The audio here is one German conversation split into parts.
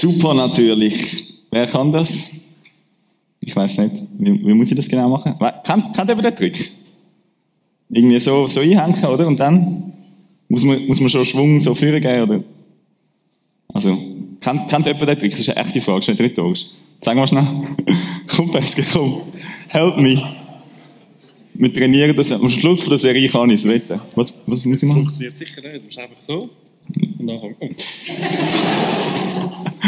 Super natürlich. Wer kann das? Ich weiß nicht. Wie, wie, muss ich das genau machen? Kennt, kennt jemand den Trick? Irgendwie so, so einhängen, oder? Und dann muss man, muss man schon Schwung so führen geben, oder? Also, kennt, kennt jemand den Trick? Das ist eine echte Frage, das ist nicht rhetorisch. Sag mal schnell. komm, Peske, komm. Help me. Wir trainieren das. Am Schluss von der Serie kann ich es wetten. Was, was muss ich machen? Funktioniert sicher nicht. Du musst einfach so. Und dann komm.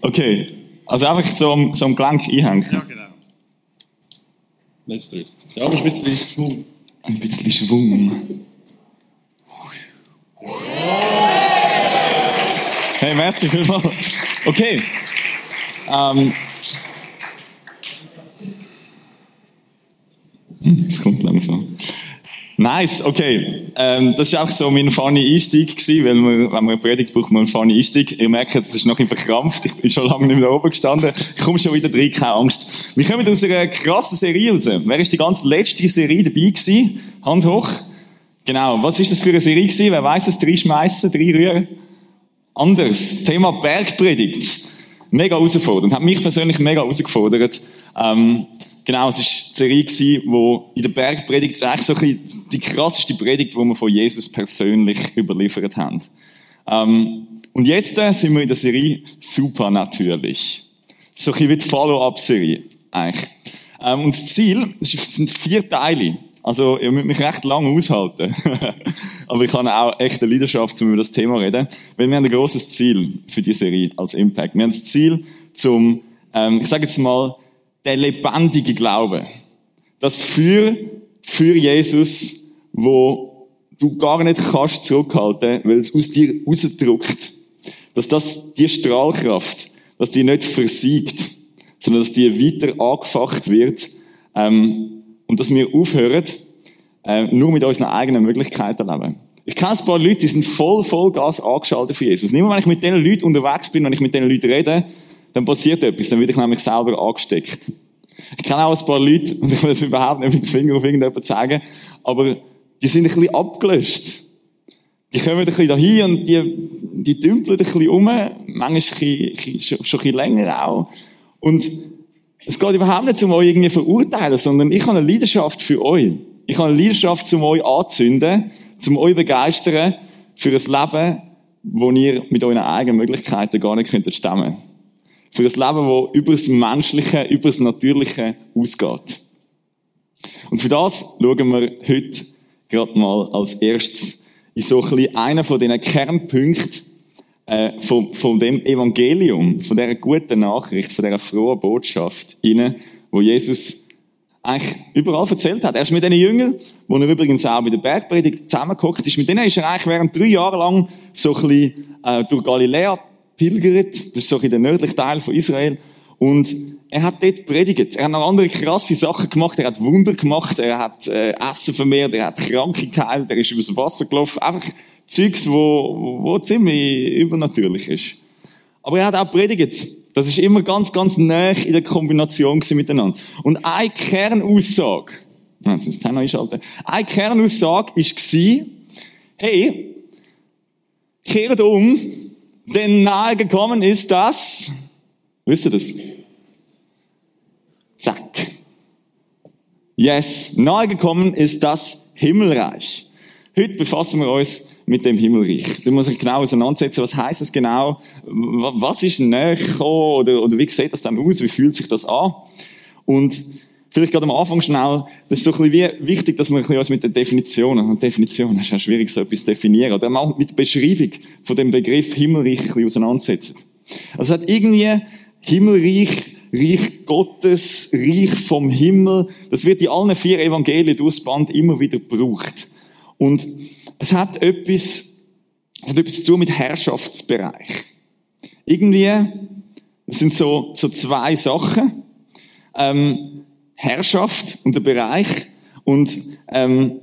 Okay. Also einfach so am Gelenk einhängen. Ja, genau. Let's do it. Ja, aber ein bisschen Schwung. Ein bisschen Schwung. Hey, merci vielmals. Okay. Ähm. Es kommt langsam. Nice, okay. Ähm, das war auch so mein funny Einstieg gewesen, weil man, wenn man eine Predigt braucht, man einen funny Einstieg. Ihr merkt, es ist noch ein verkrampft. Ich bin schon lange nicht mehr oben gestanden. Ich komme schon wieder rein, keine Angst. Wir kommen aus einer krassen Serie raus. Wer ist die ganze letzte Serie dabei gewesen? Hand hoch. Genau. Was ist das für eine Serie gewesen? Wer weiß es? Drei schmeißen, drei rühren? Anders. Thema Bergpredigt. Mega herausfordernd. Hat mich persönlich mega herausgefordert. Ähm, Genau, es war die Serie, die in der Bergpredigt eigentlich so ein die krasseste Predigt, die wir von Jesus persönlich überliefert haben. Ähm, und jetzt äh, sind wir in der Serie Super natürlich. So ein bisschen wie die Follow-up-Serie, eigentlich. Ähm, und das Ziel, das sind vier Teile. Also, ihr müsst mich recht lange aushalten. Aber ich habe auch echte Leidenschaft, um über das Thema zu reden. Weil wir haben ein grosses Ziel für die Serie als Impact. Wir haben das Ziel zum, ähm, ich sage jetzt mal, der lebendige Glaube. Das für, für Jesus, wo du gar nicht kannst zurückhalten, weil es aus dir rausdrückt. Dass das, die Strahlkraft, dass die nicht versiegt, sondern dass die weiter angefacht wird, ähm, und dass wir aufhören, äh, nur mit unseren eigenen Möglichkeiten leben. Ich kenne ein paar Leute, die sind voll, voll Gas angeschaltet für Jesus. Nicht mehr, wenn ich mit diesen Leuten unterwegs bin, wenn ich mit diesen Leuten rede, dann passiert etwas, dann werde ich nämlich selber angesteckt. Ich kenne auch ein paar Leute, und ich will es überhaupt nicht mit dem Finger auf irgendjemanden sagen, aber die sind ein bisschen abgelöscht. Die kommen ein bisschen dahin und die, die dümpeln ein bisschen um, manchmal schon ein bisschen länger auch. Und es geht überhaupt nicht um euch irgendwie verurteilen, sondern ich habe eine Leidenschaft für euch. Ich habe eine Leidenschaft, um euch anzünden, um euch begeistern für ein Leben, wo ihr mit euren eigenen Möglichkeiten gar nicht stemmen könnt. Für ein Leben, das über das Menschliche, über das Natürliche ausgeht. Und für das schauen wir heute gerade mal als erstes in so ein bisschen einen von diesen Kernpunkten äh, von, von dem Evangelium, von dieser guten Nachricht, von dieser frohen Botschaft inne, wo Jesus eigentlich überall erzählt hat. Er ist mit diesen Jüngern, wo er übrigens auch bei der Bergpredigt zusammengehockt ist, mit denen ist er eigentlich während drei Jahre lang so ein bisschen äh, durch Galiläa pilgert. Das ist so in der nördlichen Teil von Israel. Und er hat dort predigt. Er hat noch andere krasse Sachen gemacht. Er hat Wunder gemacht. Er hat äh, Essen vermehrt. Er hat Kranke geheilt. Er ist übers Wasser gelaufen. Einfach Zeugs, wo, wo ziemlich übernatürlich ist. Aber er hat auch predigt. Das ist immer ganz, ganz nah in der Kombination miteinander. Und eine Kernaussage, jetzt muss ich noch einschalten. Eine Kernaussage war, hey, kehrt um, denn nahe gekommen ist das, wisst ihr das? Zack. Yes, nahe gekommen ist das Himmelreich. Heute befassen wir uns mit dem Himmelreich. Da muss ich genau auseinandersetzen, was heißt es genau? Was ist näher oder, oder wie sieht das dann aus? Wie fühlt sich das an? Und vielleicht gerade am Anfang schnell, das ist so ein bisschen wichtig, dass wir uns mit den Definitionen, und Definitionen ist ja schwierig, so etwas zu definieren, oder auch mit der Beschreibung von dem Begriff Himmelreich ein bisschen auseinandersetzen. Also es hat irgendwie Himmelreich, Reich Gottes, Reich vom Himmel, das wird in allen vier Evangelien durchs Band immer wieder gebraucht. Und es hat etwas, hat etwas zu mit Herrschaftsbereich. Irgendwie, es sind so, so zwei Sachen. Ähm, Herrschaft und der Bereich. Und ähm,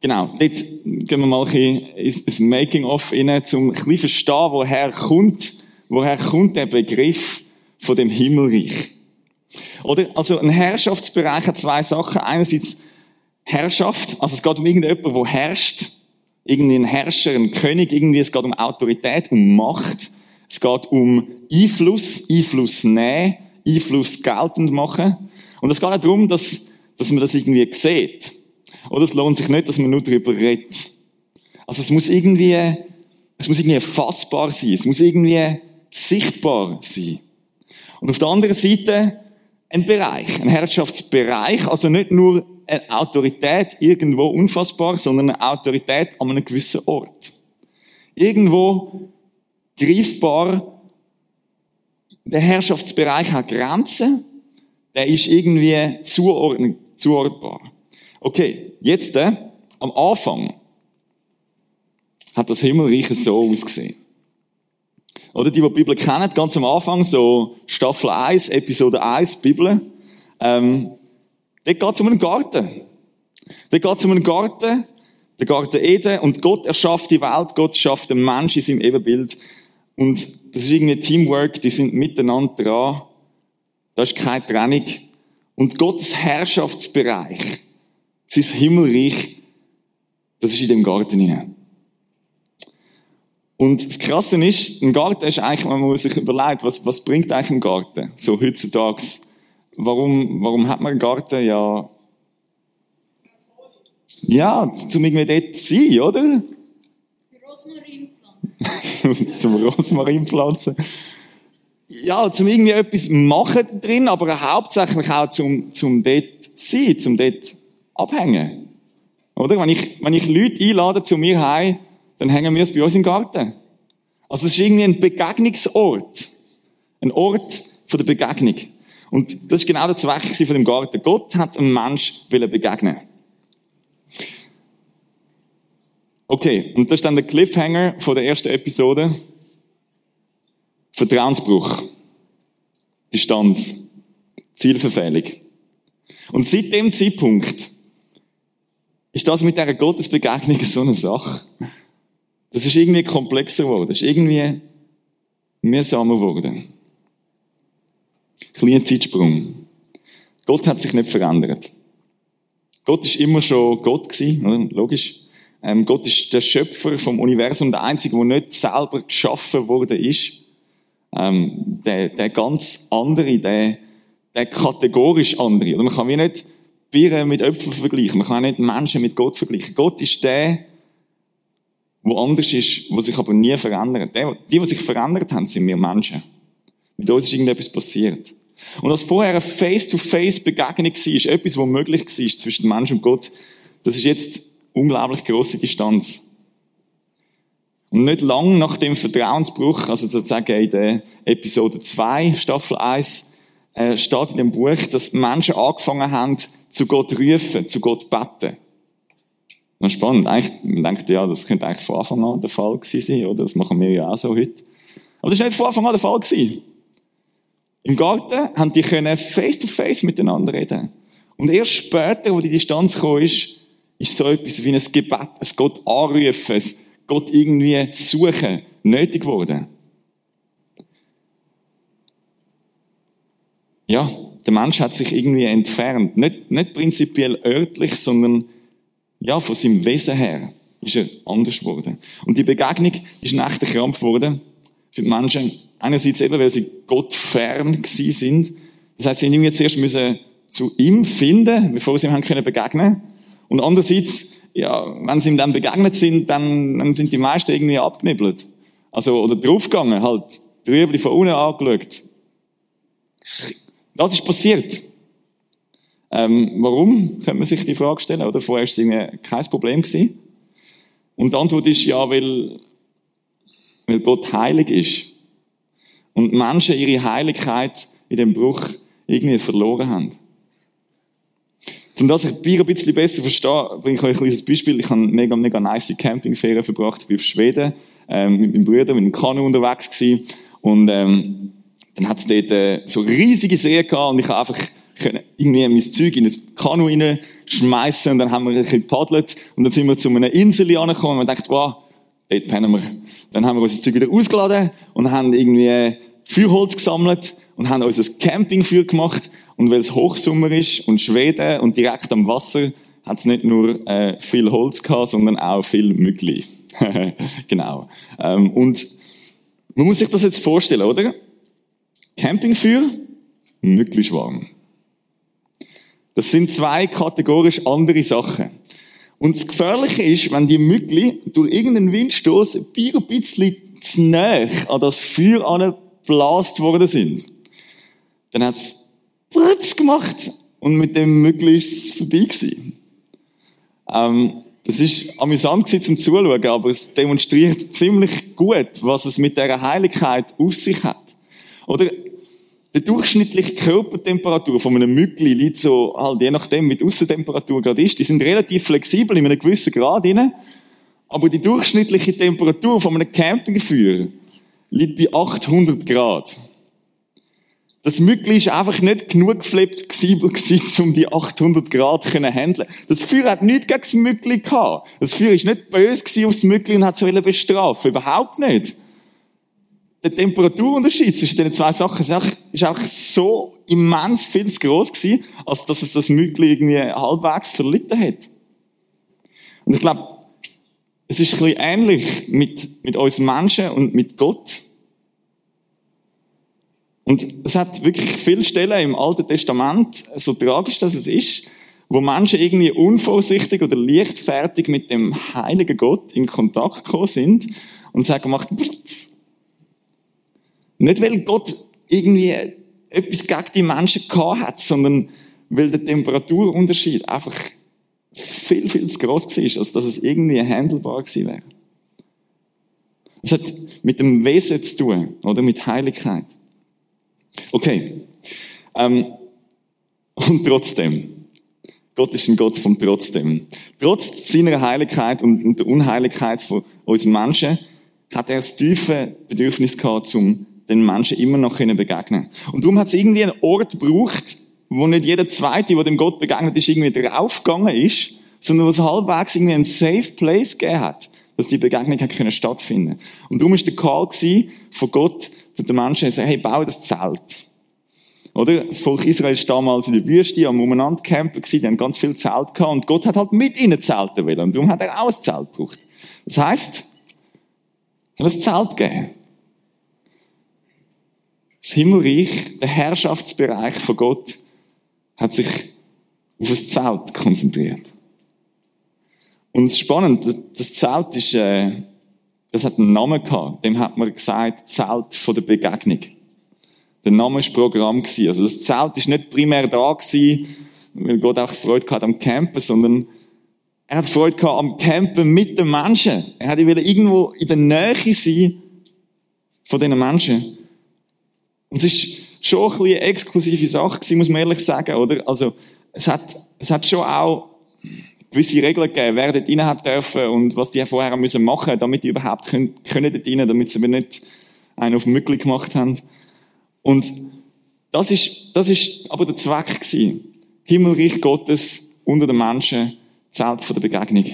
genau, dort gehen wir mal ein ins Making-of rein, um ein bisschen verstehen, woher kommt, woher kommt der Begriff von dem Himmelreich. Oder? Also ein Herrschaftsbereich hat zwei Sachen. Einerseits Herrschaft, also es geht um irgendjemanden, der herrscht, irgendwie ein Herrscher, ein König, irgendwie, es geht um Autorität, um Macht. Es geht um Einfluss, Einfluss nehmen, Einfluss geltend machen. Und es geht auch darum, dass, dass man das irgendwie sieht. Oder es lohnt sich nicht, dass man nur darüber redet. Also es muss irgendwie, es muss irgendwie fassbar sein. Es muss irgendwie sichtbar sein. Und auf der anderen Seite ein Bereich, ein Herrschaftsbereich, also nicht nur eine Autorität irgendwo unfassbar, sondern eine Autorität an einem gewissen Ort. Irgendwo greifbar, der Herrschaftsbereich hat Grenzen, der ist irgendwie zuordnen, zuordbar. Okay, jetzt äh, am Anfang hat das Himmelreich so ausgesehen. Oder die, die die Bibel kennen, ganz am Anfang, so Staffel 1, Episode 1, Bibel, ähm, dort geht es um einen Garten. Dort geht es um einen Garten, der Garten Eden, und Gott erschafft die Welt, Gott schafft den Menschen in seinem Ebenbild. Und das ist irgendwie Teamwork, die sind miteinander dran. Da ist keine Trennung. Und Gottes Herrschaftsbereich, sein Himmelreich, das ist in dem Garten hinein. Und das Krasse ist, ein Garten ist eigentlich, man muss sich überlegen, was, was bringt eigentlich ein Garten? So heutzutage. Warum, warum hat man einen Garten? Ja, ja, zum irgendwie dort zu sein, oder? zum Rosmarin pflanzen. Ja, zum irgendwie etwas machen drin, aber hauptsächlich auch zum, zum dort sein, zum dort abhängen. Oder? Wenn ich, wenn ich Leute einlade zu mir heim, dann hängen wir es bei uns im Garten. Also es ist irgendwie ein Begegnungsort. Ein Ort von der Begegnung. Und das ist genau der Zweck von dem Garten. Gott hat einem Mensch begegnen. Okay, und das ist dann der Cliffhanger von der ersten Episode. Vertrauensbruch. Distanz. Zielverfehlung. Und seit dem Zeitpunkt ist das mit dieser Gottesbegegnung so eine Sache. Das ist irgendwie komplexer geworden. Das ist irgendwie mühsamer geworden. Kleiner Zeitsprung. Gott hat sich nicht verändert. Gott ist immer schon Gott gewesen, oder? logisch. Ähm, Gott ist der Schöpfer vom Universum, der Einzige, der nicht selber geschaffen worden ist. Ähm, der, der ganz andere, der, der kategorisch andere. Oder man kann wie nicht Bieren mit Äpfeln vergleichen. Man kann nicht Menschen mit Gott vergleichen. Gott ist der, wo anders ist, wo sich aber nie verändert. Die, die sich verändert haben, sind wir Menschen. Mit uns ist irgendetwas passiert. Und als vorher eine Face-to-Face-Begegnung war, etwas, was möglich war zwischen Mensch und Gott, das ist jetzt unglaublich große Distanz. Und nicht lang nach dem Vertrauensbruch, also sozusagen in der Episode 2, Staffel 1, äh, steht in dem Buch, dass Menschen angefangen haben, zu Gott rufen, zu Gott beten. Ist spannend. Eigentlich, man denkt, ja, das könnte eigentlich von Anfang an der Fall gewesen sein, oder? Das machen wir ja auch so heute. Aber das war nicht von Anfang an der Fall gewesen. Im Garten haben die können face to face miteinander reden. Und erst später, wo die Distanz gekommen ist, ist so etwas wie ein Gebet, ein Gott anrufen, ein Gott irgendwie suchen, nötig geworden. Ja, der Mensch hat sich irgendwie entfernt. Nicht, nicht prinzipiell örtlich, sondern ja, von seinem Wesen her ist er anders geworden. Und die Begegnung ist ein echter Krampf geworden für die Menschen. Einerseits eben, weil sie Gott fern gewesen sind. Das heißt, sie irgendwie zuerst müssen zu ihm finden, bevor sie ihm haben können begegnen und andererseits, ja, wenn sie ihm dann begegnet sind, dann, dann sind die meisten irgendwie abgenibbelt. Also, oder draufgegangen, halt, drüber von unten angeschaut. Das ist passiert. Ähm, warum? Könnte man sich die Frage stellen, oder? Vorher war es kein Problem gewesen. Und die Antwort ist ja, weil, weil Gott heilig ist. Und Menschen ihre Heiligkeit in dem Bruch irgendwie verloren haben. Um das ich ein bisschen besser verstehe, bringe ich euch ein Beispiel. Ich habe mega, mega nice Campingferien verbracht. Ich bin auf Schweden, ähm, mit meinem Bruder, mit dem Kanu unterwegs gewesen. Und, ähm, dann hat es dort äh, so riesige See gehabt und ich habe einfach können irgendwie mein Zeug in das Kanu reinschmeißen und dann haben wir ein bisschen gepaddelt und dann sind wir zu einer Insel angekommen und man dachte, wow, dort pennen wir. Dann haben wir unser Zeug wieder ausgeladen und haben irgendwie Feuerholz gesammelt und haben unser Campingfeuer gemacht und weil es Hochsommer ist und Schweden und direkt am Wasser, hat es nicht nur äh, viel Holz gehabt, sondern auch viel Mückli. genau. Ähm, und Man muss sich das jetzt vorstellen, oder? Campingfeuer, möglichst warm. Das sind zwei kategorisch andere Sachen. Und das Gefährliche ist, wenn die Mückli durch irgendeinen Windstoß ein bisschen zu näher an das Feuer angeblasst worden sind, dann hat's Pritz gemacht und mit dem Mückli ist es vorbei gewesen. Ähm, das ist amüsant zum Zuschauen, aber es demonstriert ziemlich gut, was es mit der Heiligkeit auf sich hat. Oder die durchschnittliche Körpertemperatur von einem Mückli liegt so, halt, je nachdem, wie die Aussentemperatur gerade ist, die sind relativ flexibel in einem gewissen Grad rein, aber die durchschnittliche Temperatur von einem Campingfeuer liegt bei 800 Grad. Das Mückli ist einfach nicht genug flexibel gewesen, um die 800 Grad zu handeln. Das Feuer hat nichts gegen das Mückli gehabt. Das Feuer ist nicht böse aufs Mückli und hat es bestrafen. Überhaupt nicht der Temperaturunterschied zwischen den zwei Sachen ist auch, ist auch so immens viel zu gross gewesen, als dass es das Mückli irgendwie halbwegs verlitten hat. Und ich glaube, es ist ein bisschen ähnlich mit, mit uns Menschen und mit Gott. Und es hat wirklich viele Stellen im Alten Testament, so tragisch dass es ist, wo Menschen irgendwie unvorsichtig oder leichtfertig mit dem heiligen Gott in Kontakt gekommen sind und sagen, macht, nicht, weil Gott irgendwie etwas gegen die Menschen gehabt hat, sondern weil der Temperaturunterschied einfach viel, viel zu groß war, als dass es irgendwie handelbar gewesen wäre. Es hat mit dem Wesen zu tun, oder mit Heiligkeit. Okay. Ähm, und trotzdem. Gott ist ein Gott von trotzdem. Trotz seiner Heiligkeit und der Unheiligkeit von uns Menschen hat er das tiefe Bedürfnis gehabt, zum den Menschen immer noch begegnen können. Und darum hat es irgendwie einen Ort gebraucht, wo nicht jeder Zweite, der dem Gott begegnet ist, irgendwie draufgegangen ist, sondern wo es halbwegs irgendwie einen Safe Place gegeben hat, dass die Begegnung hat können stattfinden. Und darum ist der Call von Gott zu den Menschen, sagen, hey, baue das Zelt. Oder? Das Volk Israel ist damals in der Wüste am Umeinander campen gewesen, die haben ganz viel Zelt gehabt und Gott hat halt mit ihnen Zelten wollen. Und darum hat er auch ein Zelt gebraucht. Das heisst, es soll ein Zelt geben. Das Himmelreich, der Herrschaftsbereich von Gott, hat sich auf das Zelt konzentriert. Und spannend, das Zelt ist, äh, das hat einen Namen gehabt. Dem hat man gesagt, Zelt von der Begegnung. Der Name ist Programm gewesen. Also das Zelt ist nicht primär da gewesen, weil Gott auch Freude gehabt am Campen, sondern er hat Freude gehabt am Campen mit den Menschen. Er hat irgendwo in der Nähe sein von diesen Menschen. Und es ist schon ein bisschen eine exklusive Sache gewesen, muss man ehrlich sagen, oder? Also, es hat, es hat schon auch gewisse Regeln gegeben, wer dort rein dürfen und was die vorher müssen machen, damit die überhaupt können, können dort rein, damit sie nicht einen auf Mückli gemacht haben. Und das ist, das ist aber der Zweck gewesen. Himmelreich Gottes unter den Menschen, Zelt von der Begegnung.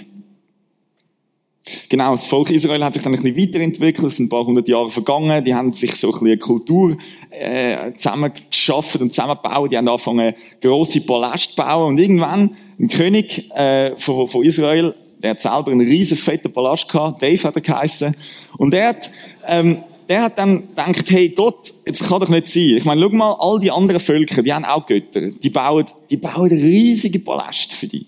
Genau, das Volk Israel hat sich dann ein bisschen weiterentwickelt, es sind ein paar hundert Jahre vergangen, die haben sich so ein bisschen eine Kultur äh, zusammengeschaffen und zusammengebaut, die haben angefangen, grosse Paläste zu bauen und irgendwann ein König äh, von, von Israel, der hat selber einen riesen fetten Palast gehabt, Dave hat er geheissen, und der hat, ähm, der hat dann gedacht, hey Gott, jetzt kann doch nicht sein. Ich meine, schau mal, all die anderen Völker, die haben auch Götter, die bauen, die bauen riesige Paläste für dich.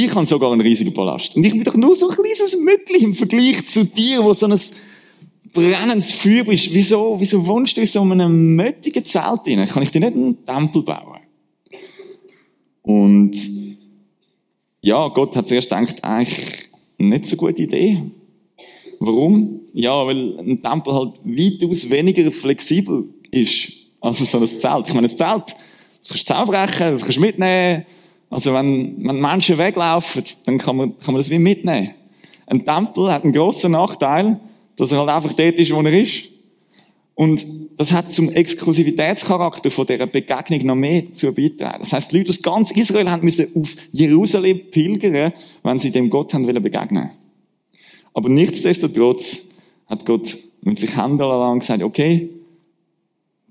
Ich habe sogar einen riesigen Palast. Und ich bin doch nur so ein kleines Mückli im Vergleich zu dir, wo so ein brennendes Feuer bist. Wieso, wieso wohnst du in so einem möttigen Zelt rein? Kann ich dir nicht einen Tempel bauen? Und ja, Gott hat zuerst gedacht, eigentlich nicht so gute Idee. Warum? Ja, weil ein Tempel halt weitaus weniger flexibel ist als so ein Zelt. Ich meine, ein Zelt, das kannst du zusammenbrechen, das kannst du mitnehmen, also wenn, wenn Menschen weglaufen, dann kann man, kann man das wie mitnehmen. Ein Tempel hat einen grossen Nachteil, dass er halt einfach dort ist, wo er ist. Und das hat zum Exklusivitätscharakter von dieser Begegnung noch mehr zu beitragen. Das heißt, die Leute aus ganz Israel haben müssen auf Jerusalem pilgern, wenn sie dem Gott haben wollen begegnen. Aber nichtsdestotrotz hat Gott mit sich Hände lang gesagt, okay,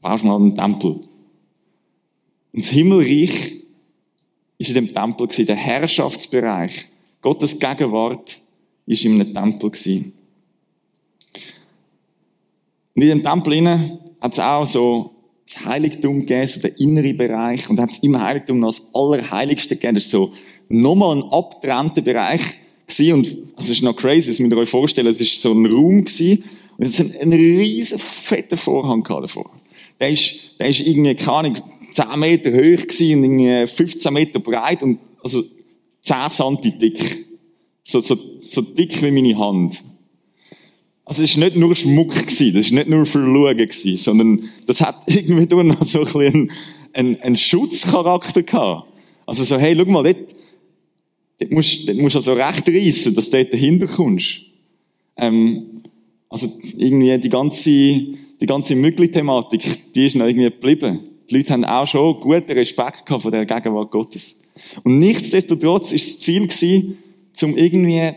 baust mal einen Tempel. Und das Himmelreich ist in dem Tempel gewesen. Der Herrschaftsbereich, Gottes Gegenwart, ist in einem Tempel gewesen. Und in dem Tempel innen hat es auch so das Heiligtum gegeben, so der innere Bereich. Und hat es im Heiligtum noch das Allerheiligste gegeben. Das ist so nochmal ein abgetrennter Bereich gewesen. Und es ist noch crazy, das müsst ihr euch vorstellen. Es ist so ein Raum gewesen. Und es hat einen riesen fetten Vorhang davor. Der ist, der ist irgendwie, keine Ahnung, 10 Meter hoch und irgendwie 15 Meter breit und, also 10 Santi dick. So, so, so dick wie meine Hand. Also es ist nicht nur Schmuck das ist nicht nur für Schauen sondern das hat irgendwie noch so ein bisschen einen, einen Schutzcharakter gehabt. Also so, hey, schau mal, dort, dort musst, dort musst du also recht reissen, dass du dort dahinter kommst. Ähm, also irgendwie die ganze, die ganze Möglich-Thematik, die ist noch irgendwie geblieben. Die Leute haben auch schon guten Respekt gehabt von der Gegenwart Gottes. Und nichtsdestotrotz ist das Ziel gewesen, zum irgendwie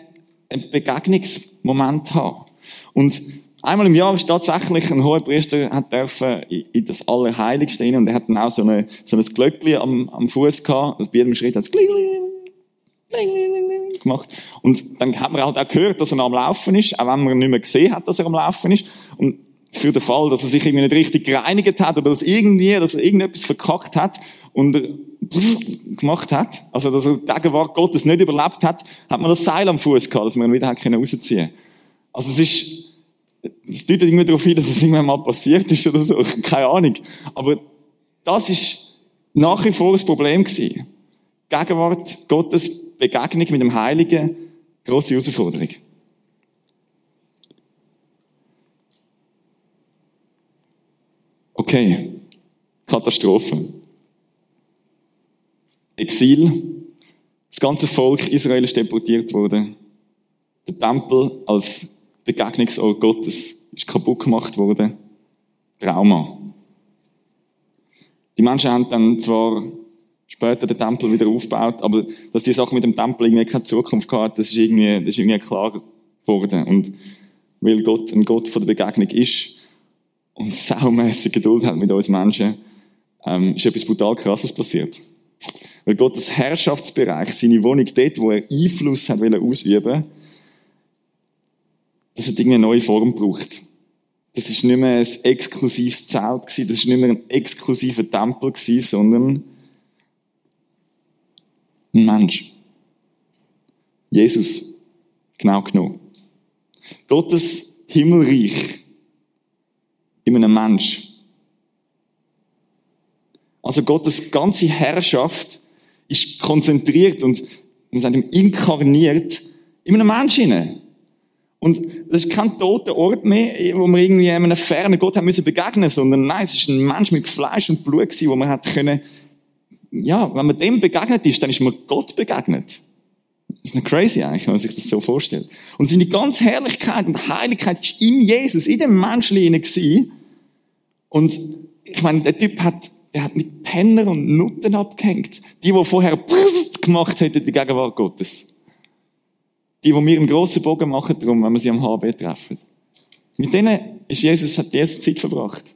einen Begegnungsmoment zu haben. Und einmal im Jahr ist tatsächlich ein hoher Priester hat dürfen in das Allerheiligste rein und er hat dann auch so, eine, so ein Glöckchen am, am Fuß gehabt. Und bei jedem Schritt hat es gemacht. Und dann hat man halt auch gehört, dass er am Laufen ist, auch wenn man nicht mehr gesehen hat, dass er am Laufen ist. Und für den Fall, dass er sich irgendwie nicht richtig gereinigt hat oder dass irgendwie, dass er irgendetwas verkackt hat und gemacht hat, also dass er Gegenwart Gottes nicht überlebt hat, hat man das Seil am Fuß gehabt, dass man ihn wieder hat rausziehen. Also es ist, es deutet irgendwie darauf hin, dass es irgendwann mal passiert ist oder so. Keine Ahnung. Aber das ist nach wie vor das Problem gewesen. Gegenwart Gottes Begegnung mit dem Heiligen, große Herausforderung. Okay. Katastrophe. Exil. Das ganze Volk Israel ist deportiert worden. Der Tempel als Begegnungsort Gottes ist kaputt gemacht worden. Trauma. Die Menschen haben dann zwar später den Tempel wieder aufgebaut, aber dass die Sache mit dem Tempel irgendwie keine Zukunft gehabt das ist irgendwie, das ist irgendwie klar geworden. Und weil Gott ein Gott von der Begegnung ist und saumässig Geduld hat mit uns Menschen, ähm, ist etwas brutal krasses passiert. Weil Gott das Herrschaftsbereich, seine Wohnung dort, wo er Einfluss hat ausüben das hat irgendwie eine neue Form gebraucht. Das ist nicht mehr ein exklusives Zelt gewesen, das ist nicht mehr ein exklusiver Tempel gewesen, sondern ein Mensch. Jesus. Genau genommen. Gottes Himmelreich in einem Mensch. Also Gottes ganze Herrschaft ist konzentriert und sagt ihm inkarniert in einem Menschen. Und das ist kein toter Ort mehr, wo man irgendwie einem fernen Gott haben müssen begegnen, sondern nein, es ist ein Mensch mit Fleisch und Blut gewesen, wo man hat können, ja, wenn man dem begegnet ist, dann ist man Gott begegnet. Das ist nicht crazy eigentlich, wenn man sich das so vorstellt. Und seine ganze Herrlichkeit und Heiligkeit ist in Jesus, in dem Menschen gewesen. Und ich meine, der Typ hat, der hat mit Penner und Nutten abgehängt. Die, die vorher gemacht hätten, die Gegenwart Gottes. Die, die wir im grossen Bogen machen, darum, wenn wir sie am HB treffen. Mit denen ist Jesus, hat Jesus Zeit verbracht.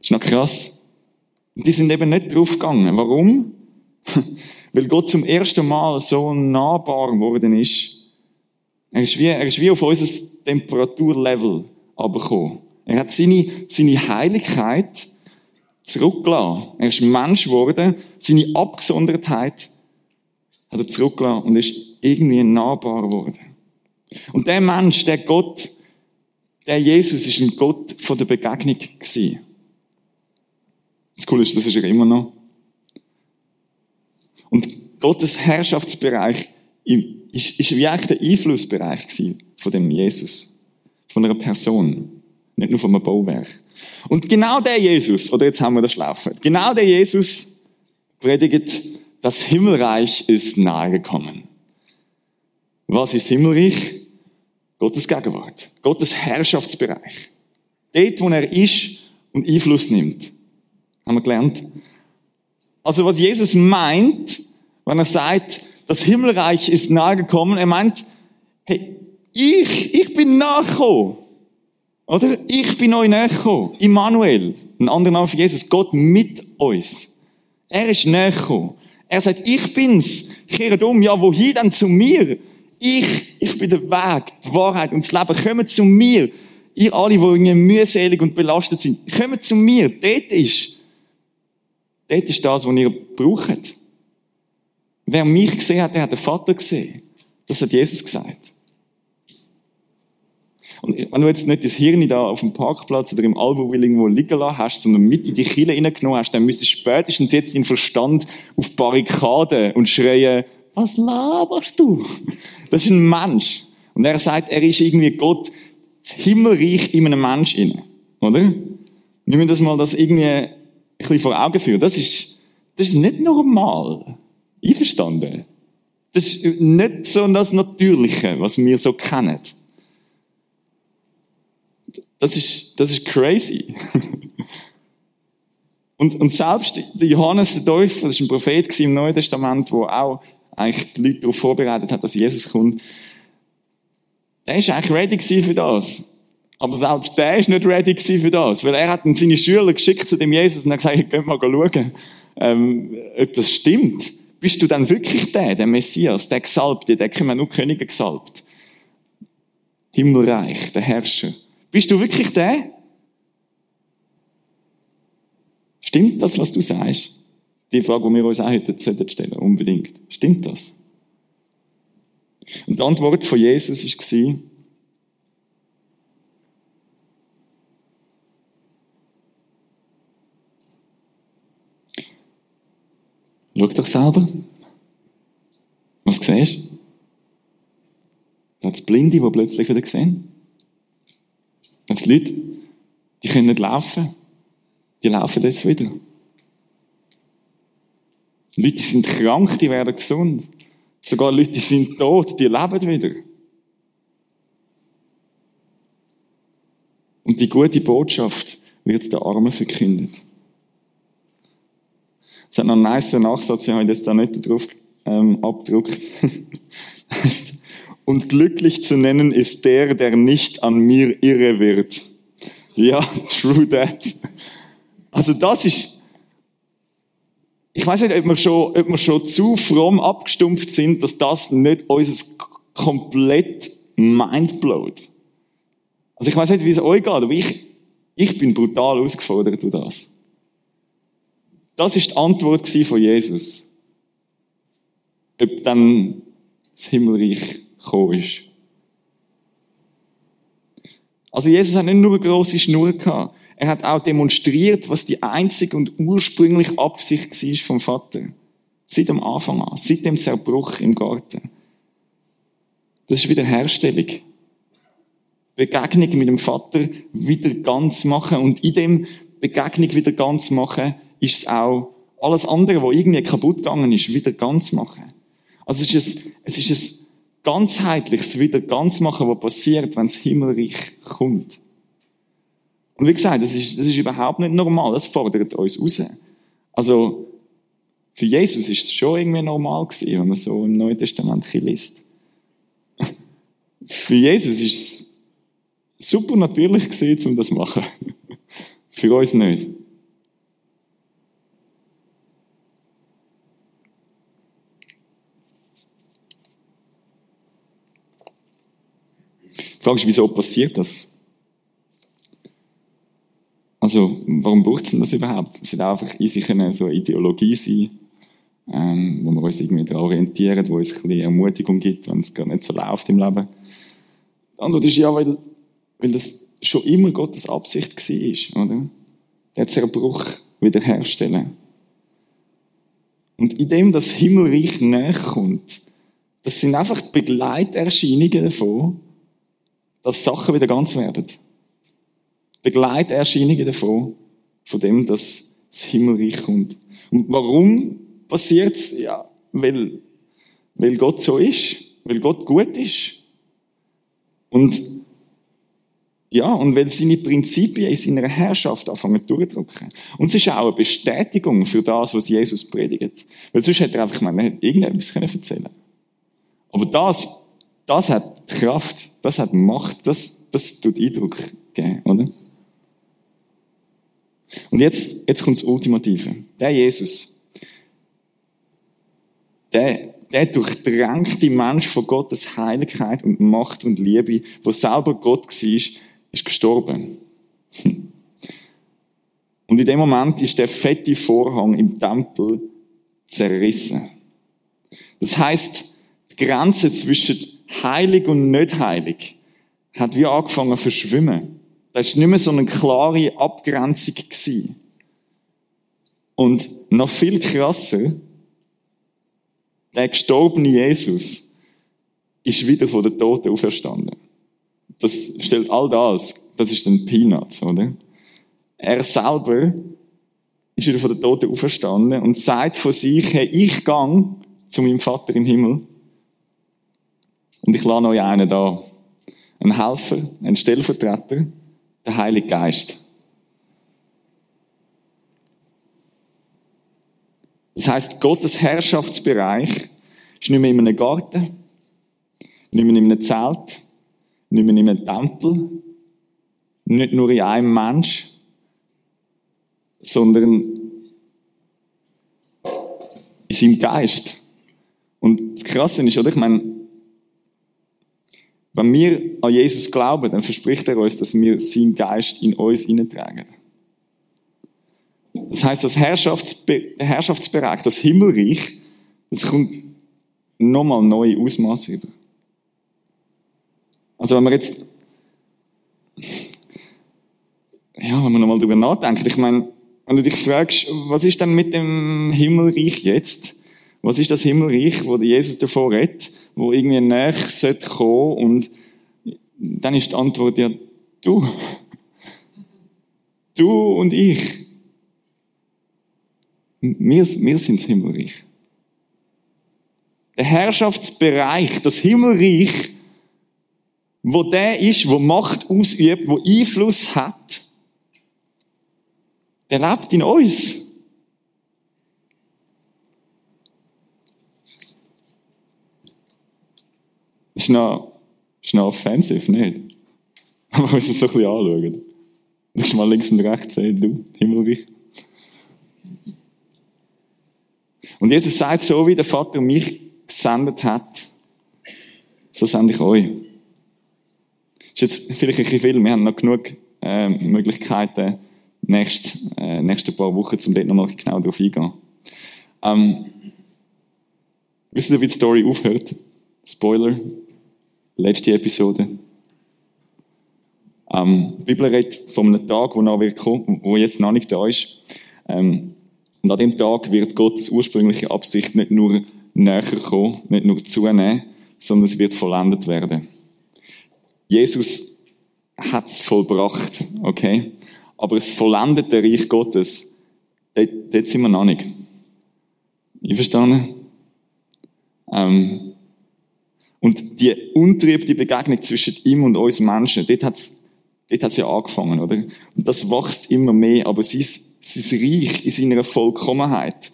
Ist noch krass. Und die sind eben nicht draufgegangen. Warum? Weil Gott zum ersten Mal so nahbar geworden ist. Er ist wie, er ist wie auf unser Temperaturlevel abgekommen. Er hat seine, seine Heiligkeit zurückgelassen. Er ist Mensch geworden. Seine Abgesondertheit hat er zurückgelassen und ist irgendwie nahbar geworden. Und der Mensch, der Gott, der Jesus, ist ein Gott von der Begegnung gewesen. Das Coole ist, das ist er immer noch. Und Gottes Herrschaftsbereich ist, ist wie eigentlich der Einflussbereich von dem Jesus. Von einer Person. Nicht nur von einem Bauwerk. Und genau der Jesus, oder jetzt haben wir das Schlafen, genau der Jesus predigt das Himmelreich ist nahegekommen. Was ist Himmelreich? Gottes Gegenwart. Gottes Herrschaftsbereich. Dort, wo er ist und Einfluss nimmt. Haben wir gelernt. Also was Jesus meint, wenn er sagt, das Himmelreich ist nahegekommen, er meint, hey, ich, ich bin nachgekommen. Oder? Ich bin euch nachgekommen. Immanuel. Ein anderer Name für Jesus. Gott mit uns. Er ist nachgekommen. Er sagt, ich bin's. Kehret um. Ja, wohin dann zu mir? ich, ich bin der Weg, die Wahrheit und das Leben. Kommt zu mir. Ihr alle, die mühselig und belastet sind, kommt zu mir. Dort ist, dort ist das, was ihr braucht. Wer mich gesehen hat, der hat den Vater gesehen. Das hat Jesus gesagt. Und wenn du jetzt nicht das Hirn da auf dem Parkplatz oder im Albuwil irgendwo liegen lassen hast, sondern mit in die Kille reingenommen hast, dann müsstest du spätestens jetzt deinen Verstand auf Barrikaden und schreien, was laberst du? Das ist ein Mensch. Und er sagt, er ist irgendwie Gott, das Himmelreich in einem Mensch inne. Oder? Wir müssen das mal das irgendwie ein bisschen vor Augen führen. Das ist, das ist nicht normal. Einverstanden? Das ist nicht so das Natürliche, was wir so kennen. Das ist, das ist crazy. und, und selbst Johannes der Täufer, das ist ein Prophet im Neuen Testament, wo auch eigentlich die Leute darauf vorbereitet hat, dass Jesus kommt. Der ist eigentlich ready für das. Aber selbst der ist nicht ready für das. Weil er hat seine Schüler geschickt zu dem Jesus und hat gesagt, ich könnt mal schauen, ähm, ob das stimmt. Bist du dann wirklich der, der Messias, der Gesalbte, der können nur Könige gesalbt? Himmelreich, der Herrscher. Bist du wirklich der? Stimmt das, was du sagst? Die Frage, die wir uns auch heute stellen unbedingt. Stimmt das? Und die Antwort von Jesus war, Schau doch selber. Was siehst du? Da hat es Blinde, die plötzlich wieder sehen. Jetzt Leute, die können nicht laufen. Die laufen jetzt wieder. Leute, die sind krank, die werden gesund. Sogar Leute, die sind tot, die leben wieder. Und die gute Botschaft wird der Armen verkündet. Es hat noch einen nice Nachsatz, ich habe jetzt da nicht drauf ähm, abgedruckt. heißt, und glücklich zu nennen ist der, der nicht an mir irre wird. Ja, true that. Also das ist, ich weiß nicht, ob wir schon, ob wir schon zu fromm abgestumpft sind, dass das nicht unser komplett mind blowt. Also ich weiß nicht, wie es euch geht, aber ich, ich bin brutal ausgefordert durch das. Das ist die Antwort von Jesus. Ob dann das Himmelreich gekommen ist. Also Jesus hat nicht nur eine grosse Schnur gehabt. Er hat auch demonstriert, was die einzige und ursprüngliche Absicht war vom Vater. Seit dem Anfang an. Seit dem Zerbruch im Garten. Das ist Wiederherstellung. Begegnung mit dem Vater wieder ganz machen. Und in dem Begegnung wieder ganz machen, ist es auch alles andere, was irgendwie kaputt gegangen ist, wieder ganz machen. Also es ist ein, es ist ein ganzheitliches wieder ganz machen, was passiert, wenn das Himmelreich kommt. Und wie gesagt, das ist, das ist überhaupt nicht normal. Das fordert uns raus. Also, für Jesus ist es schon irgendwie normal gewesen, wenn man so im Neuen Testament liest. für Jesus ist es super natürlich gewesen, um das zu machen. für uns nicht. Die Frage ist, wieso passiert das? Also, warum braucht das überhaupt? Es wird einfach in sich eine so Ideologie sein, ähm, wo wir uns irgendwie daran orientieren, wo uns ein bisschen Ermutigung gibt, wenn es gar nicht so läuft im Leben. Die Antwort ist ja, weil, weil das schon immer Gottes Absicht war, oder? Der Zerbruch wiederherstellen. Und in dem das Himmelreich näher kommt, das sind einfach die Begleiterscheinungen davon, dass Sachen wieder ganz werden. Begleiterscheinungen davon, von dem, dass das Himmelreich kommt. Und warum passiert's? Ja, weil, weil Gott so ist, weil Gott gut ist. Und ja, und weil seine Prinzipien in seiner Herrschaft anfangen durchdrücken. Und es ist auch eine Bestätigung für das, was Jesus predigt. Weil sonst hätte er einfach mal irgendetwas erzählen können. Aber das das hat Kraft, das hat Macht, das, das tut Eindruck geben, oder? Und jetzt, jetzt kommt das Ultimative. Der Jesus, der der durchdrängte Mensch von Gottes Heiligkeit und Macht und Liebe, wo selber Gott war, ist gestorben. Und in dem Moment ist der fette Vorhang im Tempel zerrissen. Das heißt, die Grenze zwischen heilig und nicht heilig hat wie angefangen zu verschwimmen. Das war nicht mehr so eine klare Abgrenzung. Gewesen. Und noch viel krasser, der gestorbene Jesus ist wieder von den Toten auferstanden. Das stellt all das, das ist ein Peanuts, oder? Er selber ist wieder von den Toten auferstanden und sagt von sich, hey, ich gang zu meinem Vater im Himmel und ich lade euch einen da. Ein Helfer, ein Stellvertreter, der Heilige Geist. Das heißt, Gottes Herrschaftsbereich ist nicht mehr in einem Garten, nicht mehr in einem Zelt, nicht mehr in einem Tempel, nicht nur in einem Mensch, sondern in seinem Geist. Und das Krasse ist, oder? Ich meine, wenn wir an Jesus glauben, dann verspricht er uns, dass wir seinen Geist in uns hineintragen. Das heißt, das Herrschaftsbe Herrschaftsbereich, das Himmelreich, das kommt nochmal neue Ausmaße über. Also wenn man jetzt, ja, wenn man nochmal darüber nachdenkt, ich meine, wenn du dich fragst, was ist denn mit dem Himmelreich jetzt? Was ist das Himmelreich, wo Jesus davor redet, wo irgendwie näher sollte kommen und dann ist die Antwort ja, du. Du und ich. Wir, wir sind das Himmelreich. Der Herrschaftsbereich, das Himmelreich, wo der ist, wo Macht ausübt, wo Einfluss hat, der lebt in uns. Das ist noch, ist noch offensiv, nicht? Aber wir müssen es so ein bisschen anschauen. Schau mal links und rechts, hey, du, Himmelreich. Und Jesus sagt, so wie der Vater mich gesendet hat, so sende ich euch. Das ist jetzt vielleicht ein bisschen viel, wir haben noch genug äh, Möglichkeiten, nächste, äh, nächste paar Wochen, um dort nochmal genau darauf eingehen. Ähm, wisst ihr, wie die Story aufhört? Spoiler. Letzte Episode. Ähm, die Bibel redet von einem Tag, wo, noch wird kommen, wo jetzt noch nicht da ist. Ähm, und an dem Tag wird Gottes ursprüngliche Absicht nicht nur näher kommen, nicht nur zunehmen, sondern es wird vollendet werden. Jesus hat es vollbracht, okay? Aber das vollendete Reich Gottes, dort, dort sind wir noch nicht. Ich verstanden? Ähm, und die untriebte Begegnung zwischen ihm und uns Menschen, dort hat's Dort hat's ja angefangen, oder? Und das wächst immer mehr, aber sein, sein Reich in seiner Vollkommenheit,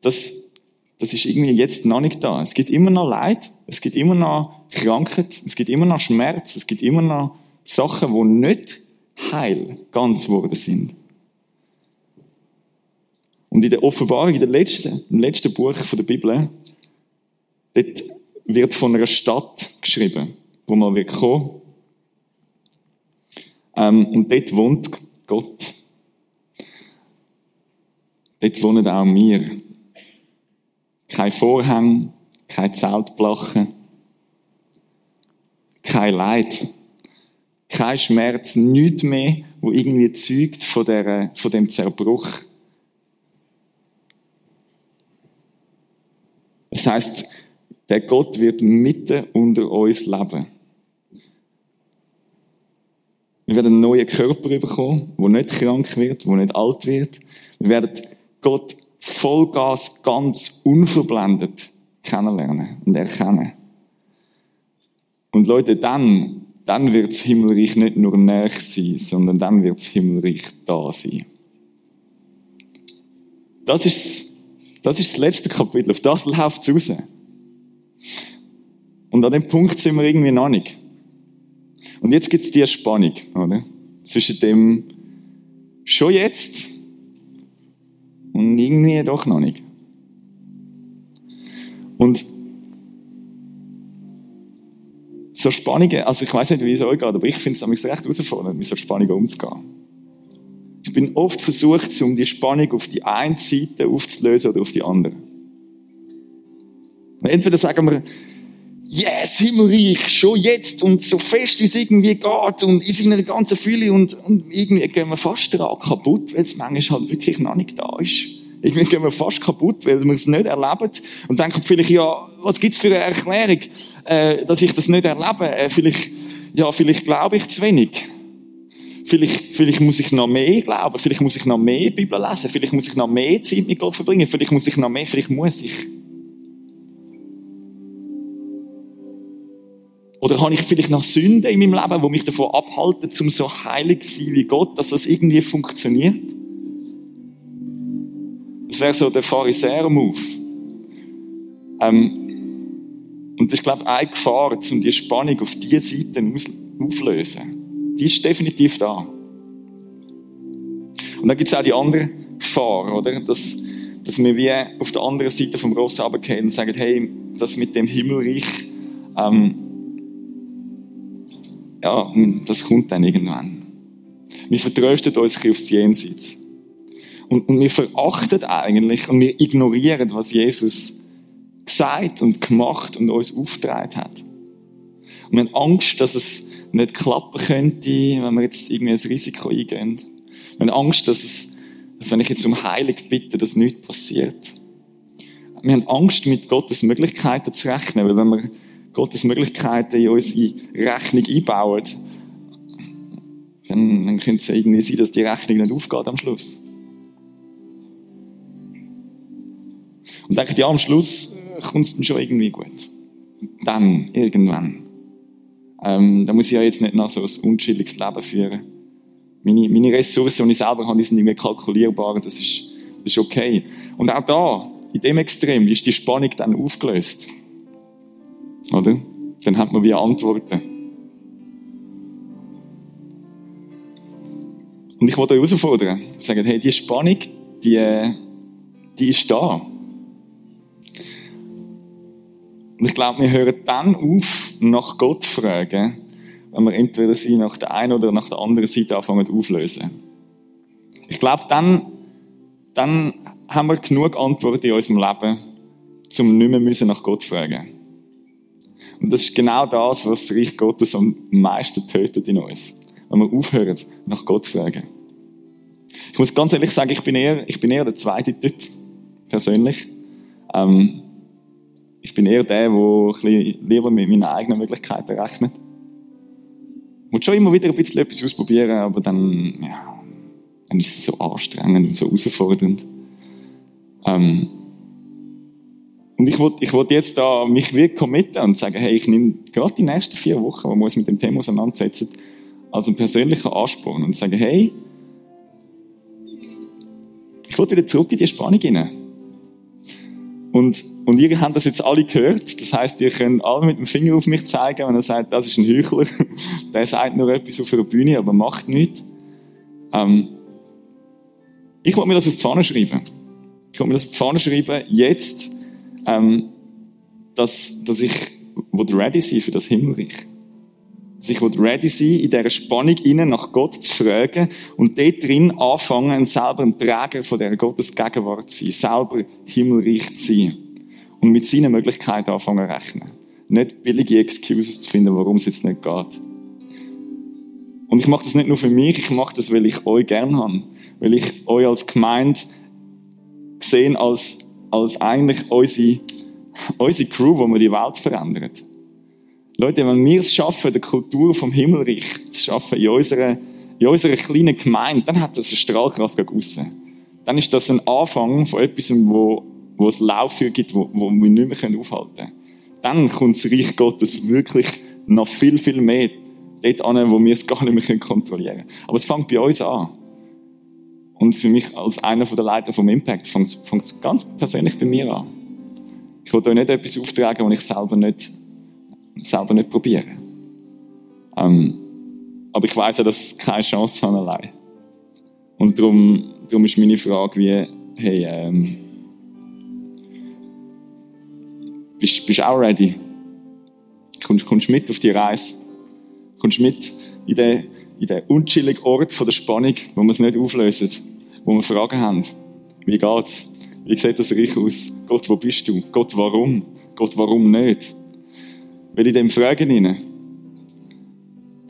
das, das ist irgendwie jetzt noch nicht da. Es gibt immer noch Leid, es gibt immer noch Krankheit, es gibt immer noch Schmerz, es gibt immer noch Sachen, wo nicht heil ganz geworden sind. Und in der Offenbarung, in der letzten, im letzten Buch der Bibel, dort wird von einer Stadt geschrieben, wo man wird kommen ähm, und dort wohnt Gott. Dort wohnen auch wir. Kein Vorhang, kein Zeltblachen, kein Leid, kein Schmerz, nichts mehr, wo irgendwie zeugt von, der, von dem Zerbruch. Das heißt, der Gott wird mitten unter uns leben. Wir werden einen neuen Körper bekommen, der nicht krank wird, der nicht alt wird. Wir werden Gott Vollgas ganz unverblendet kennenlernen und erkennen. Und Leute, dann, dann wird das Himmelreich nicht nur näher sein, sondern dann wird das Himmelreich da sein. Das ist, das ist das letzte Kapitel. Auf das läuft es raus. Und an dem Punkt sind wir irgendwie noch nicht. Und jetzt gibt's die Spannung, oder? Zwischen dem schon jetzt und irgendwie doch noch nicht. Und so Spannungen, also ich weiß nicht, wie es euch geht, aber ich finde es recht herausfordernd, mit so Spannungen umzugehen. Ich bin oft versucht, um die Spannung auf die eine Seite aufzulösen oder auf die andere. Entweder sagen wir, yes, Himmelreich, schon jetzt und so fest, wie es irgendwie geht und in seiner ganzen Fülle und, und irgendwie gehen wir fast daran kaputt, weil es manchmal halt wirklich noch nicht da ist. Irgendwie gehen wir fast kaputt, weil wir es nicht erleben und denken vielleicht, ja, was gibt's für eine Erklärung, äh, dass ich das nicht erlebe? Äh, vielleicht, ja, vielleicht glaube ich zu wenig. Vielleicht, vielleicht muss ich noch mehr glauben, vielleicht muss ich noch mehr Bibel lesen, vielleicht muss ich noch mehr Zeit mit Gott verbringen, vielleicht muss ich noch mehr, vielleicht muss ich. Oder habe ich vielleicht noch Sünden in meinem Leben, die mich davon abhalten, um so heilig zu sein wie Gott, dass das irgendwie funktioniert? Das wäre so der Pharisäer-Move. Ähm, und ich glaube, eine Gefahr, um die Spannung auf diese Seite aufzulösen, die ist definitiv da. Und dann gibt es auch die andere Gefahr, oder? Dass, dass wir wie auf der anderen Seite vom Ross runtergehen und sagen, hey, das mit dem Himmelreich, ähm, ja, das kommt dann irgendwann. Wir vertrösten uns aufs Jenseits. Und, und wir verachten eigentlich und wir ignorieren, was Jesus gesagt und gemacht und uns aufgetragen hat. Und wir haben Angst, dass es nicht klappen könnte, wenn wir jetzt irgendwie ein Risiko eingehen. Wir haben Angst, dass es, dass wenn ich jetzt um Heilig bitte, dass nichts passiert. Wir haben Angst, mit Gottes Möglichkeiten zu rechnen, weil wenn wir Gottes Möglichkeiten in unsere Rechnung einbauen, dann, dann könnte es ja irgendwie sein, dass die Rechnung nicht aufgeht am Schluss. Und denke, ja, am Schluss kommt es dann schon irgendwie gut. Dann, irgendwann. Ähm, da muss ich ja jetzt nicht noch so ein unschilliges Leben führen. Meine, meine Ressourcen, die ich selber habe, die sind irgendwie kalkulierbar, das ist, das ist okay. Und auch da, in dem Extrem, ist die Spannung dann aufgelöst. Oder? Dann hat man wie Antworten. Und ich wollte euch herausfordern, sagen, hey, die Spannung, die, die ist da. Und ich glaube, wir hören dann auf, nach Gott zu fragen, wenn wir entweder sie nach der einen oder nach der anderen Seite anfangen auflösen. Ich glaube, dann, dann haben wir genug Antworten in unserem Leben, um nicht mehr müssen nach Gott fragen. Und das ist genau das, was das Reich Gottes am meisten tötet in uns. Wenn wir aufhören, nach Gott zu fragen. Ich muss ganz ehrlich sagen, ich bin eher, ich bin eher der zweite Typ. Persönlich. Ähm, ich bin eher der, der lieber mit meinen eigenen Möglichkeiten rechnet. Ich muss schon immer wieder ein bisschen etwas ausprobieren, aber dann, ja, dann ist es so anstrengend und so herausfordernd. Ähm, und ich wollte ich wollt jetzt da mich wirklich committen und sagen, hey, ich nehme gerade die nächsten vier Wochen, wo wir uns mit dem Thema auseinandersetzen, als einen persönlichen Ansporn und sagen, hey, ich wollte wieder zurück in die Spannung hinein. Und, und ihr habt das jetzt alle gehört. Das heißt, ihr könnt alle mit dem Finger auf mich zeigen, wenn er sagt, das ist ein Heuchler. Der sagt nur etwas auf einer Bühne, aber macht nichts. Ähm, ich wollte mir das auf die Fahne schreiben. Ich wollte mir das auf die Fahne schreiben, jetzt, ähm, dass, dass ich ready sein für das Himmelreich. Dass ich ready sein in dieser Spannung innen nach Gott zu fragen und dort drin anfangen, selber ein Träger von dieser Gottes Gegenwart zu sein, selber himmelreich zu sein und mit seinen Möglichkeiten anfangen zu rechnen. Nicht billige Excuses zu finden, warum es jetzt nicht geht. Und ich mache das nicht nur für mich, ich mache das, weil ich euch gern habe. Weil ich euch als Gemeinde gesehen als, als eigentlich unsere, unsere Crew, wo wir die Welt verändert. Leute, wenn wir es schaffen, die Kultur vom Himmelreich zu schaffen in unserer, in unserer kleinen Gemeinde, dann hat das eine Strahlkraft gegen aussen. Dann ist das ein Anfang von etwas, wo, wo es Lauf gibt, wo, wo wir nicht mehr aufhalten können. Dann kommt das Reich Gottes wirklich noch viel, viel mehr dort an, wo wir es gar nicht mehr kontrollieren können. Aber es fängt bei uns an. Und für mich als einer der Leiter vom Impact fängt es ganz persönlich bei mir an. Ich will euch nicht etwas auftragen, was ich selber nicht selber nicht probieren. Ähm, aber ich weiß ja, dass ich keine Chance habe allein. Und darum, darum ist meine Frage wie, hey, ähm, bist, du auch ready? Kommst, kommst mit auf die Reise. Kommst mit in den, in den unchilligen Ort von der Spannung, wo wir es nicht auflösen, wo wir Fragen haben. Wie geht's? Wie sieht das Reich aus? Gott, wo bist du? Gott, warum? Gott, warum nicht? Weil in dem Fragen hinein,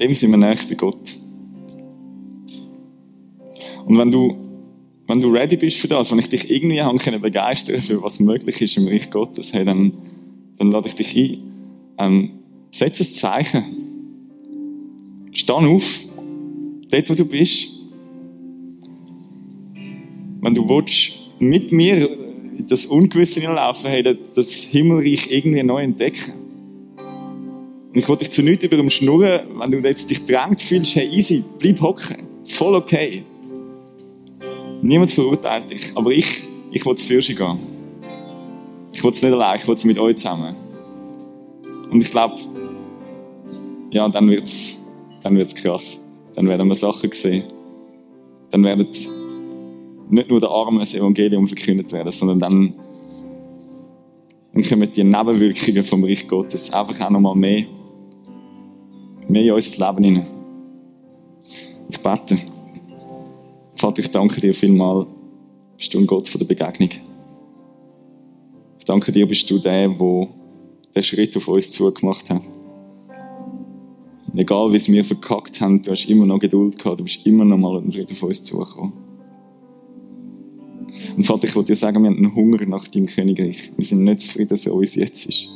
dem sind wir näher bei Gott. Und wenn du, wenn du ready bist für das, wenn ich dich irgendwie haben können begeistern für was möglich ist im Reich Gottes, hey, dann, dann lade ich dich ein. Ähm, setz ein Zeichen. Steh auf, dort wo du bist. Wenn du willst, mit mir das Ungewisse hineinlaufen, hey, das Himmelreich irgendwie neu entdecken. Und ich wollte dich zu nichts über dem Schnurren, wenn du jetzt dich drängt fühlst, hey, easy, bleib hocken. Voll okay. Niemand verurteilt dich, aber ich, ich will für sie gehen. Ich will es nicht allein, ich will es mit euch zusammen. Und ich glaube, ja, dann wird's, dann wird's krass. Dann werden wir Sachen sehen. Dann werden nicht nur der Armen das Evangelium verkündet werden, sondern dann, dann kommen die Nebenwirkungen vom Reich Gottes einfach auch nochmal mehr, mehr in unser Leben hinein. Ich bete. Vater, ich danke dir vielmal, bist du ein Gott von der Begegnung. Ich danke dir, bist du der, der den Schritt auf uns zugemacht hat. Egal, wie es wir verkackt haben, du hast immer noch Geduld gehabt, du bist immer noch mal auf uns zugekommen. Und Vater, ich wollte dir sagen, wir haben einen Hunger nach deinem Königreich. Wir sind nicht zufrieden, so wie es jetzt ist.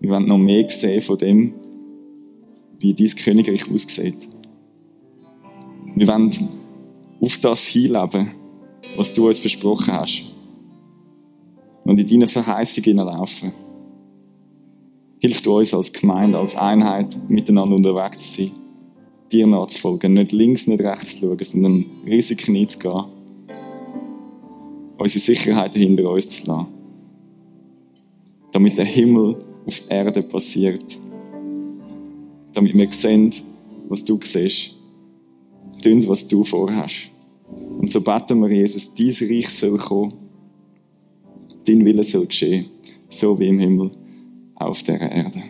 Wir wollen noch mehr sehen von dem, wie dein Königreich aussieht. Wir wollen auf das hinleben, was du uns versprochen hast. Und in deine Verheißung hineinlaufen. Hilft uns als Gemeinde, als Einheit, miteinander unterwegs zu sein. Dir nachzufolgen. Nicht links, nicht rechts zu schauen, sondern Risiken einzugehen. Unsere Sicherheit hinter uns zu lassen. Damit der Himmel auf Erde passiert. Damit wir sehen, was du siehst. Tun, was du vorhast. Und so beten wir, Jesus, dein Reich soll kommen, dein Wille soll geschehen, so wie im Himmel, auf der Erde.